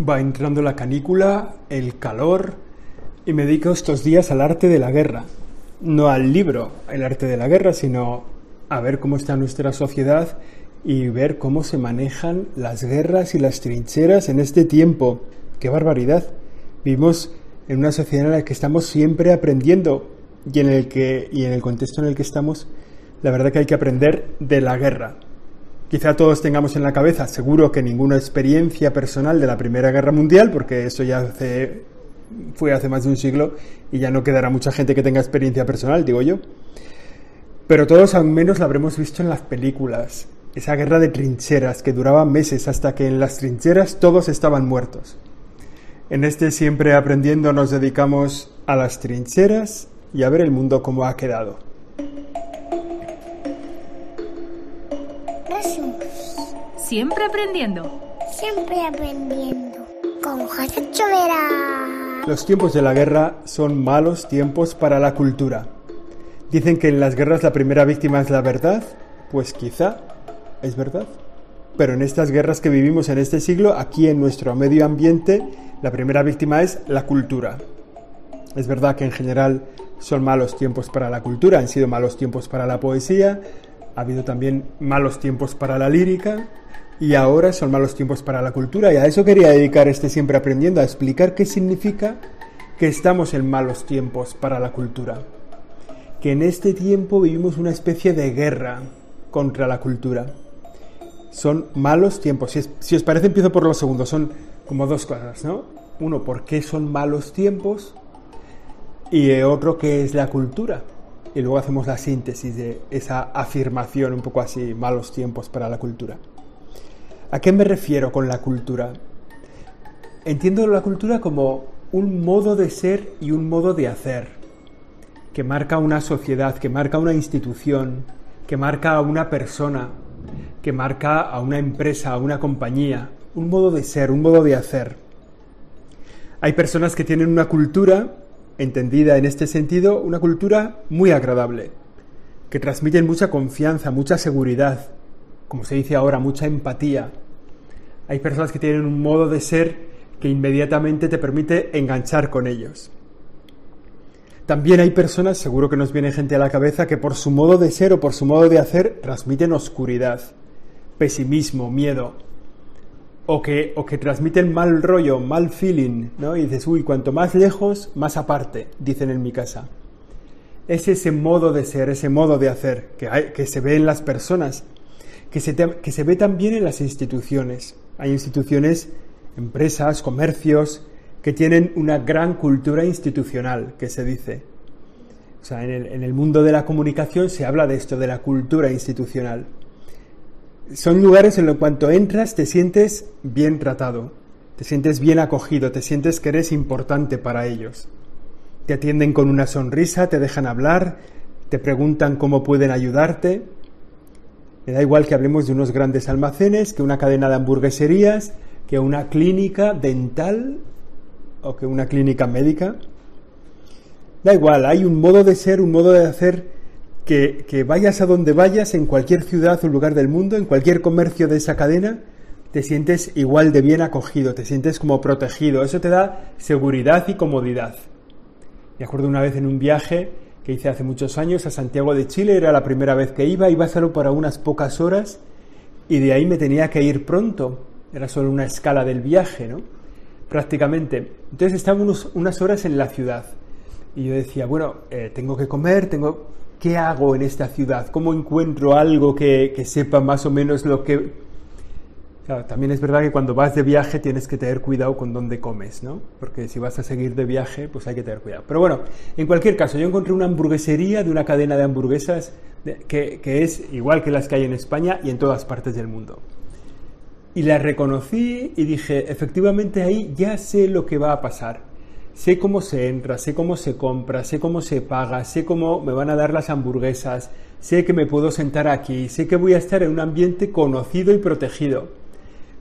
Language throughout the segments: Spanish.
Va entrando la canícula, el calor, y me dedico estos días al arte de la guerra. No al libro, el arte de la guerra, sino a ver cómo está nuestra sociedad y ver cómo se manejan las guerras y las trincheras en este tiempo. ¡Qué barbaridad! Vivimos en una sociedad en la que estamos siempre aprendiendo y en el que y en el contexto en el que estamos, la verdad que hay que aprender de la guerra. Quizá todos tengamos en la cabeza, seguro que ninguna experiencia personal de la Primera Guerra Mundial, porque eso ya hace, fue hace más de un siglo y ya no quedará mucha gente que tenga experiencia personal, digo yo. Pero todos al menos la habremos visto en las películas, esa guerra de trincheras que duraba meses hasta que en las trincheras todos estaban muertos. En este siempre aprendiendo nos dedicamos a las trincheras y a ver el mundo como ha quedado. Siempre aprendiendo. Siempre aprendiendo. Con José Chovera. Los tiempos de la guerra son malos tiempos para la cultura. Dicen que en las guerras la primera víctima es la verdad. Pues quizá es verdad. Pero en estas guerras que vivimos en este siglo, aquí en nuestro medio ambiente, la primera víctima es la cultura. Es verdad que en general son malos tiempos para la cultura, han sido malos tiempos para la poesía, ha habido también malos tiempos para la lírica, y ahora son malos tiempos para la cultura y a eso quería dedicar este siempre aprendiendo, a explicar qué significa que estamos en malos tiempos para la cultura. Que en este tiempo vivimos una especie de guerra contra la cultura. Son malos tiempos. Si, os parece, empiezo por los segundos. Son como dos cosas, ¿no? Uno, ¿por qué son malos tiempos? Y otro, ¿qué es la cultura? Y luego hacemos la síntesis de esa afirmación un poco así, malos tiempos para la cultura. ¿A qué me refiero con la cultura? Entiendo la cultura como un modo de ser y un modo de hacer, que marca una sociedad, que marca una institución, que marca a una persona, que marca a una empresa, a una compañía, un modo de ser, un modo de hacer. Hay personas que tienen una cultura, entendida en este sentido, una cultura muy agradable, que transmiten mucha confianza, mucha seguridad, como se dice ahora, mucha empatía. Hay personas que tienen un modo de ser que inmediatamente te permite enganchar con ellos. También hay personas, seguro que nos viene gente a la cabeza, que por su modo de ser o por su modo de hacer transmiten oscuridad, pesimismo, miedo. O que, o que transmiten mal rollo, mal feeling, ¿no? Y dices, uy, cuanto más lejos, más aparte, dicen en mi casa. Es ese modo de ser, ese modo de hacer que, hay, que se ve en las personas que se, que se ve también en las instituciones. Hay instituciones, empresas, comercios, que tienen una gran cultura institucional, que se dice. O sea, en el, en el, mundo de la comunicación se habla de esto, de la cultura institucional. Son lugares en los cuanto entras te sientes bien tratado, te sientes bien acogido, te sientes que eres importante para ellos. Te atienden con una sonrisa, te dejan hablar, te preguntan cómo pueden ayudarte, me da igual que hablemos de unos grandes almacenes, que una cadena de hamburgueserías, que una clínica dental o que una clínica médica. Da igual, hay un modo de ser, un modo de hacer que, que vayas a donde vayas, en cualquier ciudad o lugar del mundo, en cualquier comercio de esa cadena, te sientes igual de bien acogido, te sientes como protegido. Eso te da seguridad y comodidad. Me acuerdo una vez en un viaje que hice hace muchos años a Santiago de Chile, era la primera vez que iba, iba solo para unas pocas horas y de ahí me tenía que ir pronto, era solo una escala del viaje, ¿no? Prácticamente. Entonces estaba unas horas en la ciudad y yo decía, bueno, eh, tengo que comer, tengo... ¿Qué hago en esta ciudad? ¿Cómo encuentro algo que, que sepa más o menos lo que también es verdad que cuando vas de viaje tienes que tener cuidado con dónde comes, ¿no? Porque si vas a seguir de viaje, pues hay que tener cuidado. Pero bueno, en cualquier caso, yo encontré una hamburguesería de una cadena de hamburguesas que, que es igual que las que hay en España y en todas partes del mundo. Y la reconocí y dije, efectivamente ahí ya sé lo que va a pasar. Sé cómo se entra, sé cómo se compra, sé cómo se paga, sé cómo me van a dar las hamburguesas, sé que me puedo sentar aquí, sé que voy a estar en un ambiente conocido y protegido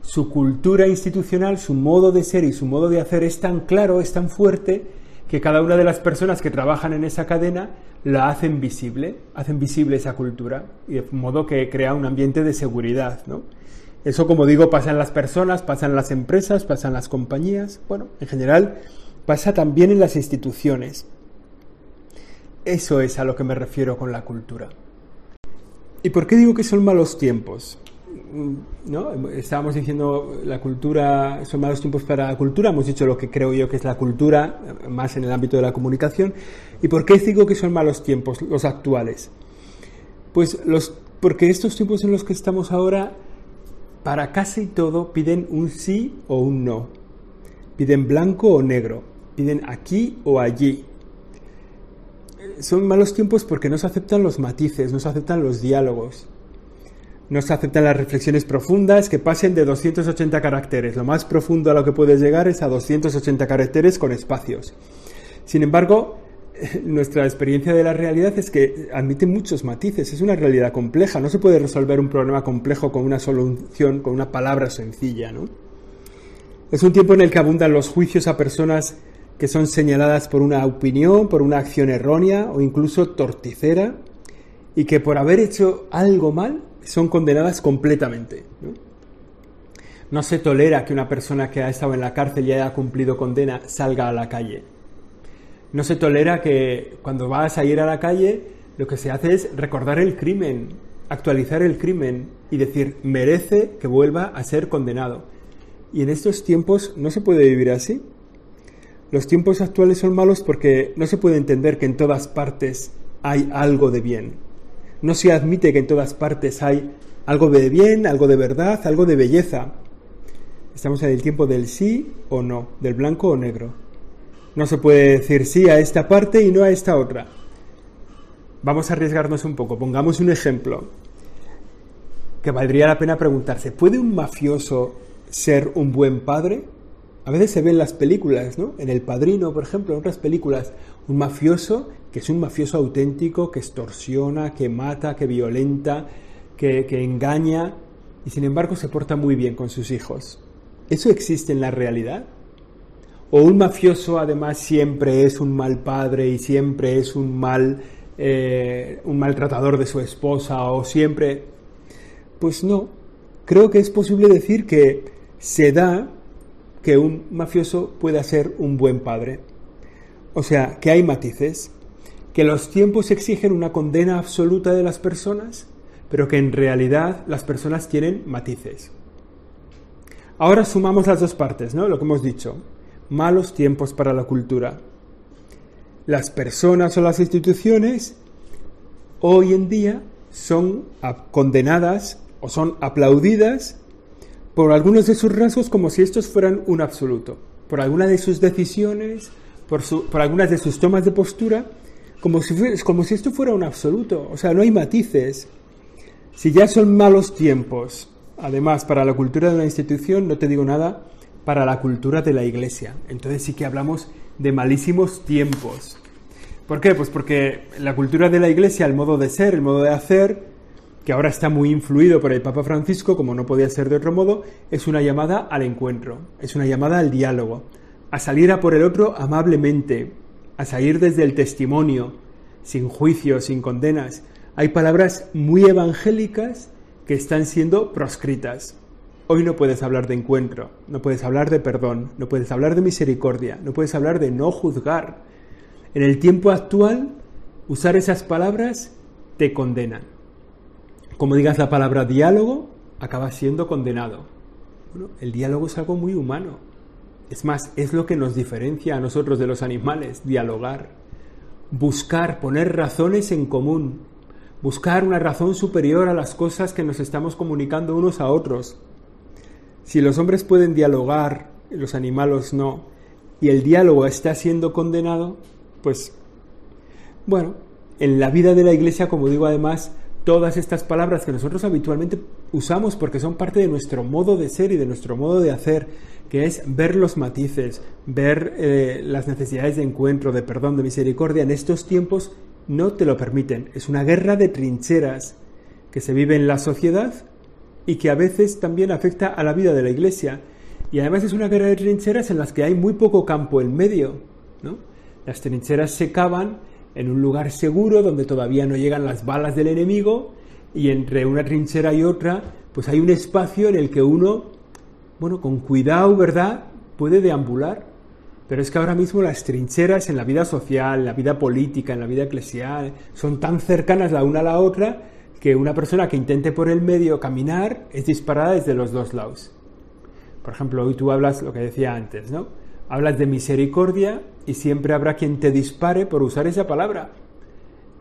su cultura institucional, su modo de ser y su modo de hacer es tan claro, es tan fuerte, que cada una de las personas que trabajan en esa cadena la hacen visible, hacen visible esa cultura, y de modo que crea un ambiente de seguridad. ¿no? Eso, como digo, pasa en las personas, pasa en las empresas, pasa en las compañías, bueno, en general pasa también en las instituciones. Eso es a lo que me refiero con la cultura. ¿Y por qué digo que son malos tiempos? Mm, ¿No? Estábamos diciendo la cultura, son malos tiempos para la cultura, hemos dicho lo que creo yo que es la cultura, más en el ámbito de la comunicación. ¿Y por qué digo que son malos tiempos, los actuales? Pues los, porque estos tiempos en los que estamos ahora, para casi todo, piden un sí o un no. Piden blanco o negro. Piden aquí o allí son malos tiempos porque no se aceptan los matices, no se aceptan los diálogos, no se aceptan las reflexiones profundas que pasen de 280 caracteres. Lo más profundo a lo que puedes llegar es a 280 caracteres con espacios. Sin embargo, nuestra experiencia de la realidad es que admite muchos matices, es una realidad compleja, no se puede resolver un problema complejo con una solución, con una palabra sencilla, ¿no? Es un tiempo en el que abundan los juicios a personas que son señaladas por una opinión, por una acción errónea o incluso torticera, y que por haber hecho algo mal son condenadas completamente. ¿no? se tolera que una persona que ha estado en la cárcel y haya cumplido condena salga a la calle. No se tolera que cuando vas a ir a la calle lo que se hace es recordar el crimen, actualizar el crimen y decir merece que vuelva a ser condenado. Y en estos tiempos no se puede vivir así. Los tiempos actuales son malos porque no se puede entender que en todas partes hay algo de bien. No se admite que en todas partes hay algo de bien, algo de verdad, algo de belleza. Estamos en el tiempo del sí o no, del blanco o negro. No se puede decir sí a esta parte y no a esta otra. Vamos a arriesgarnos un poco. Pongamos un ejemplo que valdría la pena preguntarse. ¿Puede un mafioso ser un buen padre? A veces se ven las películas, ¿no? En El Padrino, por ejemplo, en otras películas, un mafioso que es un mafioso auténtico, que extorsiona, que mata, que violenta, que, que engaña y sin embargo se porta muy bien con sus hijos. ¿Eso existe en la realidad? ¿O un mafioso además siempre es un mal padre y siempre es un mal, eh, un maltratador de su esposa o siempre... Pues no, creo que es posible decir que se da que un mafioso pueda ser un buen padre. O sea, que hay matices, que los tiempos exigen una condena absoluta de las personas, pero que en realidad las personas tienen matices. Ahora sumamos las dos partes, ¿no? Lo que hemos dicho. Malos tiempos para la cultura. Las personas o las instituciones hoy en día son condenadas o son aplaudidas por algunos de sus rasgos como si estos fueran un absoluto, por algunas de sus decisiones, por, por algunas de sus tomas de postura, como si, como si esto fuera un absoluto. O sea, no hay matices. Si ya son malos tiempos, además, para la cultura de una institución, no te digo nada para la cultura de la iglesia. Entonces sí que hablamos de malísimos tiempos. ¿Por qué? Pues porque la cultura de la iglesia, el modo de ser, el modo de hacer, que ahora está muy influido por el Papa Francisco, como no podía ser de otro modo, es una llamada al encuentro, es una llamada al diálogo, a salir a por el otro amablemente, a salir desde el testimonio, sin juicio, sin condenas. Hay palabras muy evangélicas que están siendo proscritas. Hoy no puedes hablar de encuentro, no puedes hablar de perdón, no puedes hablar de misericordia, no puedes hablar de no juzgar. En el tiempo actual, usar esas palabras te condenan como digas la palabra diálogo, acaba siendo condenado. el diálogo es algo muy humano. Es más, es lo que nos diferencia a nosotros de los animales, dialogar. Buscar, poner razones en común. Buscar una razón superior a las cosas que nos estamos comunicando unos a otros. Si los hombres pueden dialogar, los animales no, y el diálogo está siendo condenado, pues, bueno, en la vida de la iglesia, como digo además, todas estas palabras que nosotros habitualmente usamos porque son parte de nuestro modo de ser y de nuestro modo de hacer, que es ver los matices, ver eh, las necesidades de encuentro, de perdón, de misericordia, en estos tiempos no te lo permiten. Es una guerra de trincheras que se vive en la sociedad y que a veces también afecta a la vida de la iglesia. Y además es una guerra de trincheras en las que hay muy poco campo en medio. ¿no? Las trincheras se cavan en un lugar seguro donde todavía no llegan las balas del enemigo y entre una trinchera y otra, pues hay un espacio en el que uno, bueno, con cuidado, ¿verdad?, puede deambular. Pero es que ahora mismo las trincheras en la vida social, en la vida política, en la vida eclesial, son tan cercanas la una a la otra que una persona que intente por el medio caminar es disparada desde los dos lados. Por ejemplo, hoy tú hablas lo que decía antes, ¿no? Hablas de misericordia y siempre habrá quien te dispare por usar esa palabra.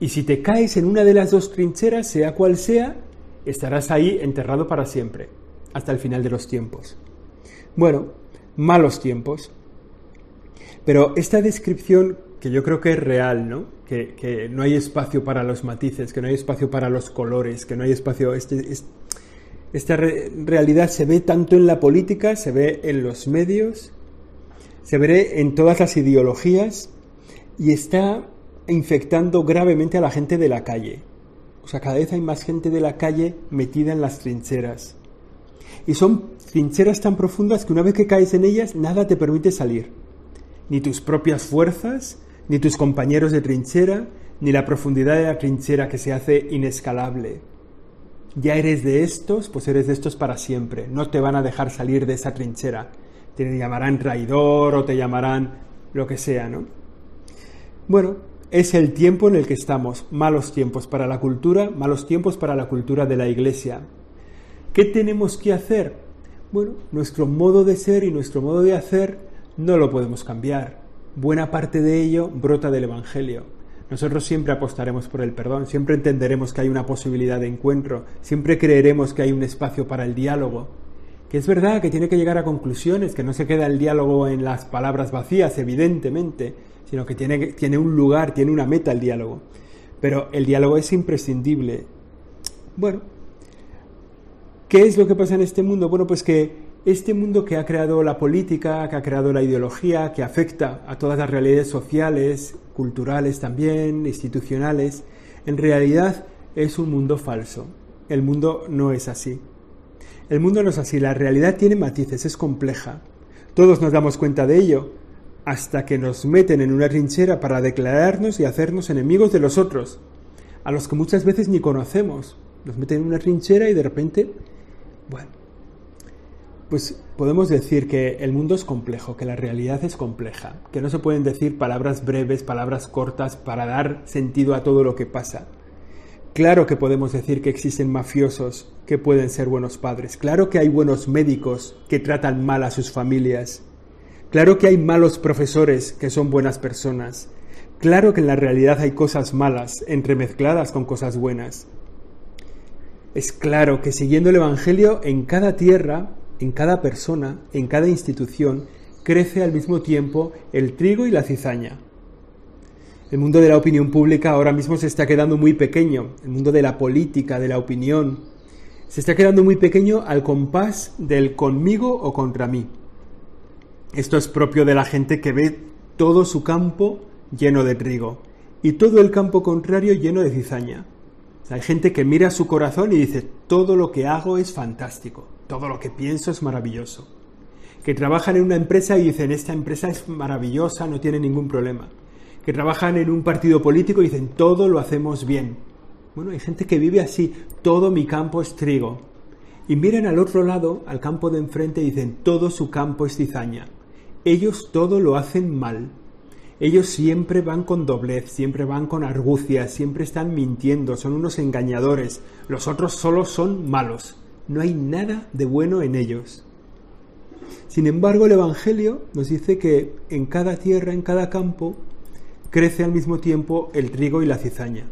Y si te caes en una de las dos trincheras, sea cual sea, estarás ahí enterrado para siempre, hasta el final de los tiempos. Bueno, malos tiempos. Pero esta descripción que yo creo que es real, ¿no? Que, no hay espacio para los matices, que no hay espacio para los colores, que no hay espacio... Este, esta realidad se ve tanto en la política, se ve en los medios, se ve en todas las ideologías y está infectando gravemente a la gente de la calle. O sea, cada vez hay más gente de la calle metida en las trincheras. Y son trincheras tan profundas que una vez que caes en ellas, nada te permite salir. Ni tus propias fuerzas, ni tus compañeros de trinchera, ni la profundidad de la trinchera que se hace inescalable. Ya eres de estos, pues eres de estos para siempre. No te van a dejar salir de esa trinchera. Te llamarán traidor o te llamarán lo que sea, ¿no? Bueno, es el tiempo en el que estamos. Malos tiempos para la cultura, malos tiempos para la cultura de la Iglesia. ¿Qué tenemos que hacer? Bueno, nuestro modo de ser y nuestro modo de hacer no lo podemos cambiar. Buena parte de ello brota del Evangelio. Nosotros siempre apostaremos por el perdón, siempre entenderemos que hay una posibilidad de encuentro, siempre creeremos que hay un espacio para el diálogo. Que es verdad que tiene que llegar a conclusiones, que no se queda el diálogo en las palabras vacías, evidentemente, sino que tiene, tiene un lugar, tiene una meta el diálogo. Pero el diálogo es imprescindible. Bueno, ¿qué es lo que pasa en este mundo? Bueno, pues que este mundo que ha creado la política, que ha creado la ideología, que afecta a todas las realidades sociales, culturales también, institucionales, en realidad es un mundo falso. El mundo no es así. El mundo no es así, la realidad tiene matices, es compleja. Todos nos damos cuenta de ello, hasta que nos meten en una trinchera para declararnos y hacernos enemigos de los otros, a los que muchas veces ni conocemos. Nos meten en una trinchera y de repente, bueno, pues podemos decir que el mundo es complejo, que la realidad es compleja, que no se pueden decir palabras breves, palabras cortas para dar sentido a todo lo que pasa. Claro que podemos decir que existen mafiosos que pueden ser buenos padres, claro que hay buenos médicos que tratan mal a sus familias, claro que hay malos profesores que son buenas personas, claro que en la realidad hay cosas malas entremezcladas con cosas buenas. Es claro que siguiendo el Evangelio en cada tierra en cada persona, en cada institución, crece al mismo tiempo el trigo y la cizaña. El mundo de la opinión pública ahora mismo se está quedando muy pequeño, el mundo de la política, de la opinión, se está quedando muy pequeño al compás del conmigo o contra mí. Esto es propio de la gente que ve todo su campo lleno de trigo y todo el campo contrario lleno de cizaña. Hay gente que mira su corazón y dice, todo lo que hago es fantástico, todo lo que pienso es maravilloso. Que trabajan en una empresa y dicen, esta empresa es maravillosa, no tiene ningún problema. Que trabajan en un partido político y dicen, todo lo hacemos bien. Bueno, hay gente que vive así, todo mi campo es trigo. Y miran al otro lado, al campo de enfrente, y dicen, todo su campo es cizaña. Ellos todo lo hacen mal. Ellos siempre van con doblez, siempre van con argucia, siempre están mintiendo, son unos engañadores. Los otros solo son malos. No hay nada de bueno en ellos. Sin embargo, el Evangelio nos dice que en cada tierra, en cada campo, crece al mismo tiempo el trigo y la cizaña.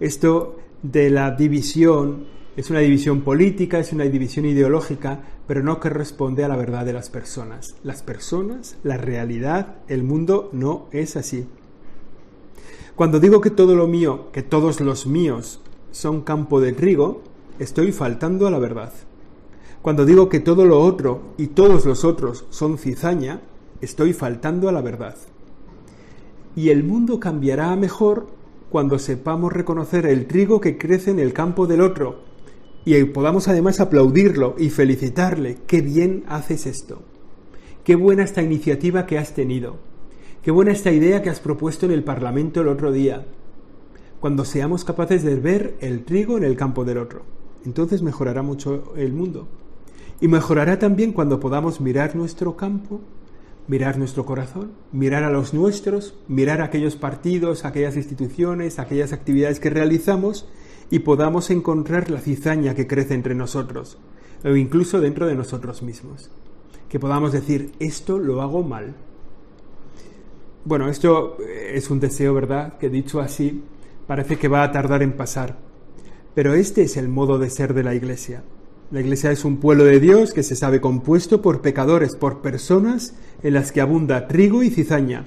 Esto de la división es una división política, es una división ideológica, pero no que responde a la verdad de las personas. Las personas, la realidad, el mundo no es así. Cuando digo que todo lo mío, que todos los míos son campo de trigo, estoy faltando a la verdad. Cuando digo que todo lo otro y todos los otros son cizaña, estoy faltando a la verdad. Y el mundo cambiará a mejor cuando sepamos reconocer el trigo que crece en el campo del otro y podamos además aplaudirlo y felicitarle. Qué bien haces esto. Qué buena esta iniciativa que has tenido. Qué buena esta idea que has propuesto en el Parlamento el otro día. cuando seamos capaces de ver el trigo en el campo del otro. Entonces mejorará mucho el mundo. Y mejorará también cuando podamos mirar nuestro campo, mirar nuestro corazón, mirar a los nuestros, mirar aquellos partidos, aquellas instituciones, aquellas actividades que realizamos y podamos encontrar la cizaña que crece entre nosotros o incluso dentro de nosotros mismos. Que podamos decir, esto lo hago mal. Bueno, esto es un deseo, ¿verdad? Que dicho así, parece que va a tardar en pasar. Pero este es el modo de ser de la Iglesia. La Iglesia es un pueblo de Dios que se sabe compuesto por pecadores, por personas en las que abunda trigo y cizaña,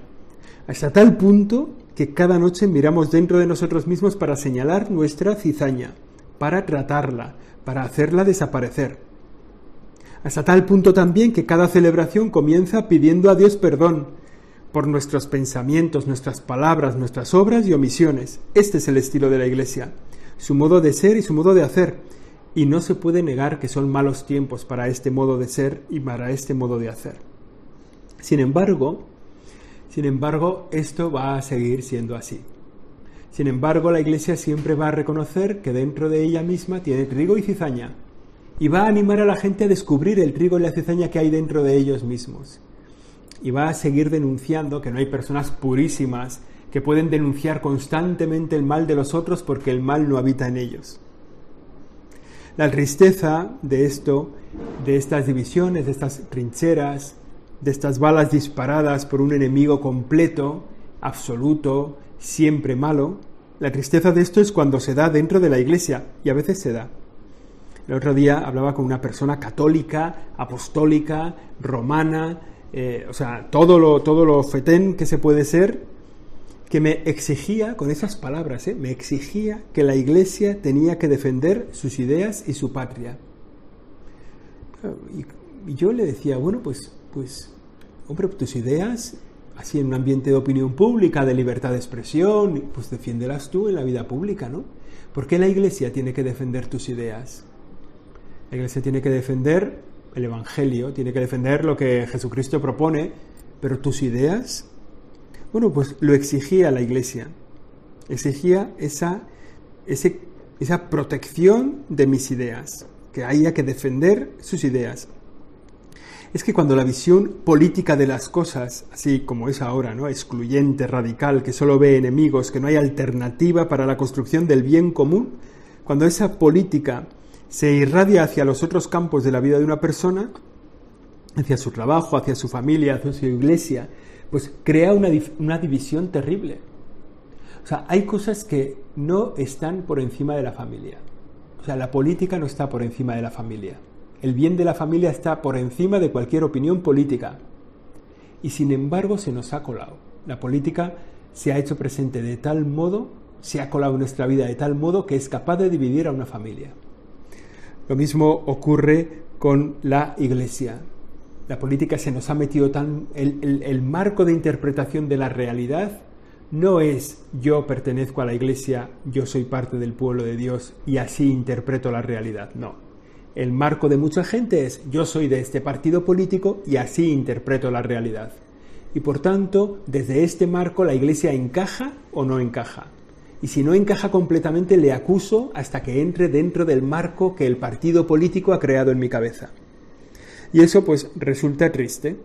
hasta tal punto que cada noche miramos dentro de nosotros mismos para señalar nuestra cizaña, para tratarla, para hacerla desaparecer. Hasta tal punto también que cada celebración comienza pidiendo a Dios perdón por nuestros pensamientos, nuestras palabras, nuestras obras y omisiones. Este es el estilo de la Iglesia, su modo de ser y su modo de hacer. Y no se puede negar que son malos tiempos para este modo de ser y para este modo de hacer. Sin embargo, sin embargo, esto va a seguir siendo así. Sin embargo, la Iglesia siempre va a reconocer que dentro de ella misma tiene trigo y cizaña, y va a animar a la gente a descubrir el trigo y la cizaña que hay dentro de ellos mismos. Y va a seguir denunciando que no hay personas purísimas que pueden denunciar constantemente el mal de los otros porque el mal no habita en ellos. La tristeza de esto, de estas divisiones, de estas trincheras, de estas balas disparadas por un enemigo completo, absoluto, siempre malo, la tristeza de esto es cuando se da dentro de la iglesia, y a veces se da. El otro día hablaba con una persona católica, apostólica, romana, eh, o sea, todo lo, todo lo fetén que se puede ser, que me exigía, con esas palabras, eh, me exigía que la iglesia tenía que defender sus ideas y su patria. Y, yo le decía, bueno, pues, pues, hombre, tus ideas así en un ambiente de opinión pública, de libertad de expresión, pues defiéndelas tú en la vida pública, ¿no? ¿Por qué la Iglesia tiene que defender tus ideas? La Iglesia tiene que defender el Evangelio, tiene que defender lo que Jesucristo propone, pero tus ideas, bueno, pues lo exigía la Iglesia, exigía esa, esa protección de mis ideas, que haya que defender sus ideas es que cuando la visión política de las cosas, así como es ahora, ¿no? excluyente, radical, que solo ve enemigos, que no hay alternativa para la construcción del bien común, cuando esa política se irradia hacia los otros campos de la vida de una persona, hacia su trabajo, hacia su familia, hacia su iglesia, pues crea una, una división terrible. O sea, hay cosas que no están por encima de la familia. O sea, la política no está por encima de la familia. El bien de la familia está por encima de cualquier opinión política. Y sin embargo se nos ha colado. La política se ha hecho presente de tal modo, se ha colado en nuestra vida de tal modo que es capaz de dividir a una familia. Lo mismo ocurre con la iglesia. La política se nos ha metido tan... El, el marco de interpretación de la realidad no es yo pertenezco a la iglesia, yo soy parte del pueblo de Dios y así interpreto la realidad. No el marco de mucha gente es yo soy de este partido político y así interpreto la realidad. Y por tanto, desde este marco la Iglesia encaja o no encaja. Y si no encaja completamente, le acuso hasta que entre dentro del marco que el partido político ha creado en mi cabeza. Y eso pues resulta triste.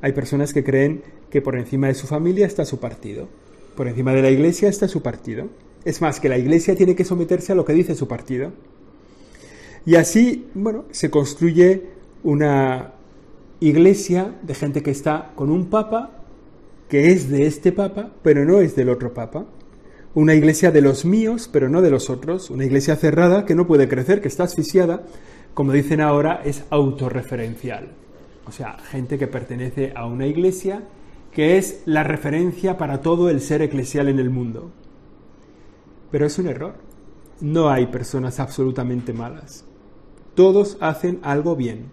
Hay personas que creen que por encima de su familia está su partido. Por encima de la Iglesia está su partido. Es más, que la Iglesia tiene que someterse a lo que dice su partido. Y así, bueno, se construye una iglesia de gente que está con un papa que es de este papa, pero no es del otro papa. Una iglesia de los míos, pero no de los otros. Una iglesia cerrada que no puede crecer, que está asfixiada. Como dicen ahora, es autorreferencial. O sea, gente que pertenece a una iglesia que es la referencia para todo el ser eclesial en el mundo. Pero es un error. No hay personas absolutamente malas. Todos hacen algo bien.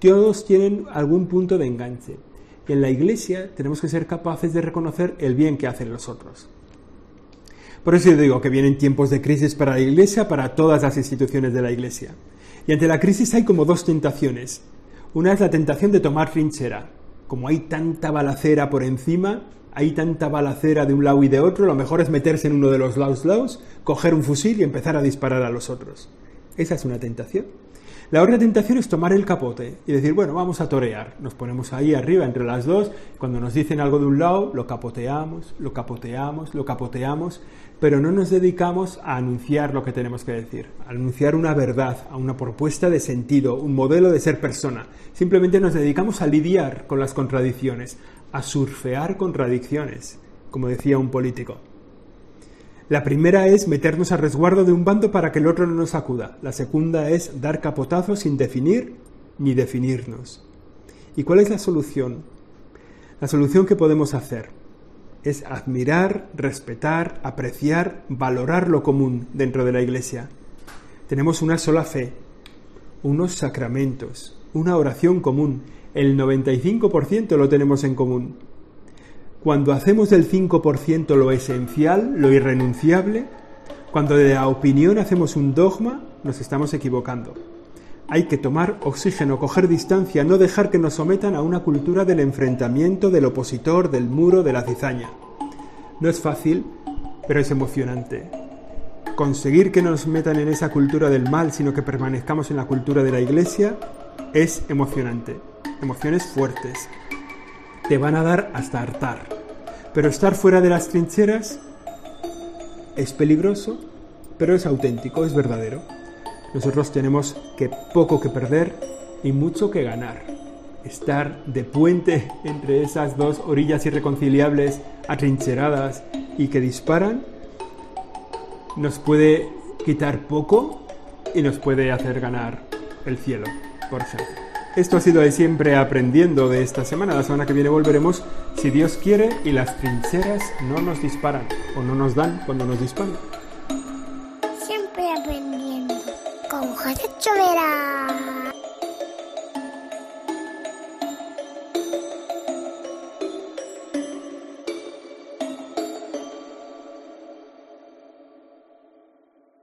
Todos tienen algún punto de enganche. en la iglesia tenemos que ser capaces de reconocer el bien que hacen los otros. Por eso yo digo que vienen tiempos de crisis para la iglesia, para todas las instituciones de la iglesia. Y ante la crisis hay como dos tentaciones. Una es la tentación de tomar trinchera. Como hay tanta balacera por encima, hay tanta balacera de un lado y de otro, lo mejor es meterse en uno de los lados lados, coger un fusil y empezar a disparar a los otros. Esa es una tentación. La otra tentación es tomar el capote y decir, bueno, vamos a torear. Nos ponemos ahí arriba entre las dos, cuando nos dicen algo de un lado, lo capoteamos, lo capoteamos, lo capoteamos, pero no nos dedicamos a anunciar lo que tenemos que decir, a anunciar una verdad, a una propuesta de sentido, un modelo de ser persona. Simplemente nos dedicamos a lidiar con las contradicciones, a surfear contradicciones, como decía un político. La primera es meternos a resguardo de un bando para que el otro no nos acuda. La segunda es dar capotazos sin definir ni definirnos. ¿Y cuál es la solución? La solución que podemos hacer es admirar, respetar, apreciar, valorar lo común dentro de la Iglesia. Tenemos una sola fe, unos sacramentos, una oración común. El 95% lo tenemos en común. Cuando hacemos del 5% lo esencial, lo irrenunciable, cuando de la opinión hacemos un dogma, nos estamos equivocando. Hay que tomar oxígeno, coger distancia, no dejar que nos sometan a una cultura del enfrentamiento, del opositor, del muro, de la cizaña. No es fácil, pero es emocionante. Conseguir que nos metan en esa cultura del mal, sino que permanezcamos en la cultura de la iglesia, es emocionante. Emociones fuertes, te van a dar hasta hartar. Pero estar fuera de las trincheras es peligroso, pero es auténtico, es verdadero. Nosotros tenemos que poco que perder y mucho que ganar. Estar de puente entre esas dos orillas irreconciliables, atrincheradas y que disparan, nos puede quitar poco y nos puede hacer ganar el cielo, por ejemplo. Esto ha sido de siempre aprendiendo de esta semana. La semana que viene volveremos, si Dios quiere, y las trincheras no nos disparan o no nos dan cuando nos disparan. Siempre aprendiendo con José Chovera.